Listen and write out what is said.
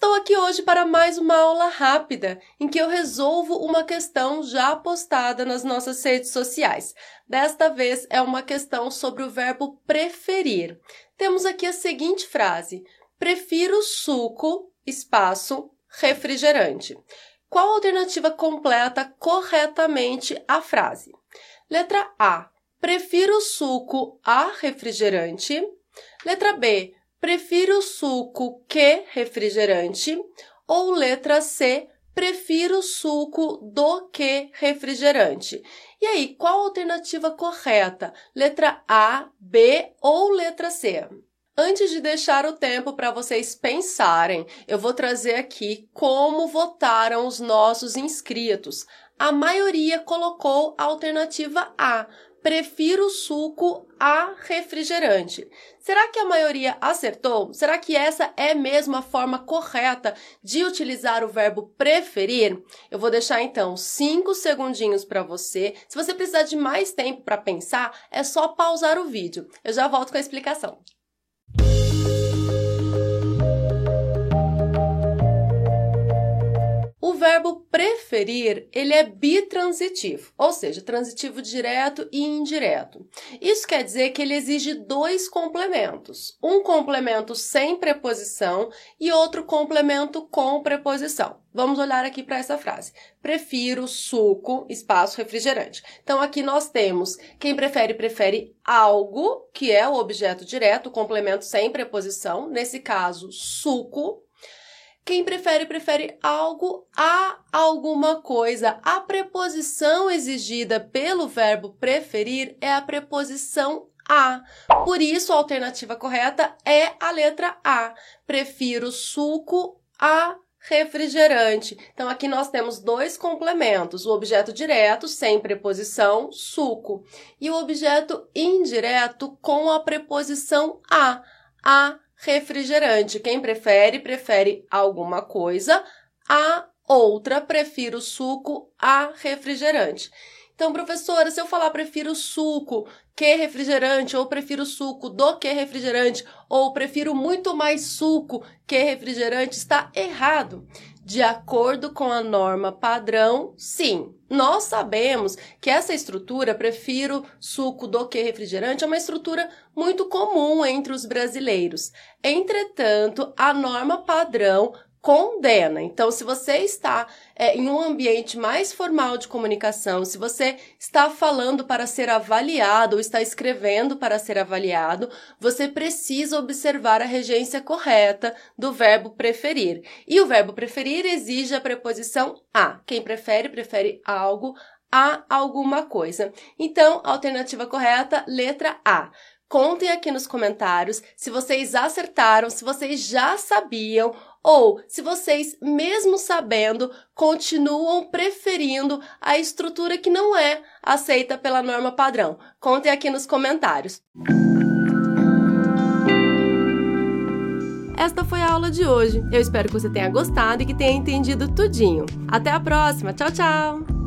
Estou aqui hoje para mais uma aula rápida em que eu resolvo uma questão já postada nas nossas redes sociais. Desta vez é uma questão sobre o verbo preferir. Temos aqui a seguinte frase: Prefiro suco, espaço, refrigerante. Qual alternativa completa corretamente a frase? Letra A: Prefiro suco a refrigerante. Letra B: prefiro suco que refrigerante. Ou letra C, prefiro suco do que refrigerante. E aí, qual a alternativa correta? Letra A, B ou letra C? Antes de deixar o tempo para vocês pensarem, eu vou trazer aqui como votaram os nossos inscritos. A maioria colocou a alternativa A, prefiro suco a refrigerante. Será que a maioria acertou? Será que essa é mesmo a forma correta de utilizar o verbo preferir? Eu vou deixar então cinco segundinhos para você. Se você precisar de mais tempo para pensar, é só pausar o vídeo. Eu já volto com a explicação. Preferir, ele é bitransitivo, ou seja, transitivo direto e indireto. Isso quer dizer que ele exige dois complementos, um complemento sem preposição e outro complemento com preposição. Vamos olhar aqui para essa frase. Prefiro suco, espaço refrigerante. Então aqui nós temos quem prefere prefere algo, que é o objeto direto, complemento sem preposição, nesse caso suco, quem prefere, prefere algo a alguma coisa. A preposição exigida pelo verbo preferir é a preposição a. Por isso, a alternativa correta é a letra A. Prefiro suco a refrigerante. Então, aqui nós temos dois complementos: o objeto direto, sem preposição, suco, e o objeto indireto com a preposição a. A refrigerante. Quem prefere, prefere alguma coisa. A outra, prefiro suco a refrigerante. Então, professora, se eu falar prefiro suco que refrigerante, ou prefiro suco do que refrigerante, ou prefiro muito mais suco que refrigerante, está errado. De acordo com a norma padrão, sim. Nós sabemos que essa estrutura, prefiro suco do que refrigerante, é uma estrutura muito comum entre os brasileiros. Entretanto, a norma padrão condena. Então, se você está é, em um ambiente mais formal de comunicação, se você está falando para ser avaliado ou está escrevendo para ser avaliado, você precisa observar a regência correta do verbo preferir. E o verbo preferir exige a preposição a. Quem prefere, prefere algo a alguma coisa. Então, alternativa correta, letra A. Contem aqui nos comentários se vocês acertaram, se vocês já sabiam ou se vocês, mesmo sabendo, continuam preferindo a estrutura que não é aceita pela norma padrão. Contem aqui nos comentários. Esta foi a aula de hoje. Eu espero que você tenha gostado e que tenha entendido tudinho. Até a próxima. Tchau, tchau!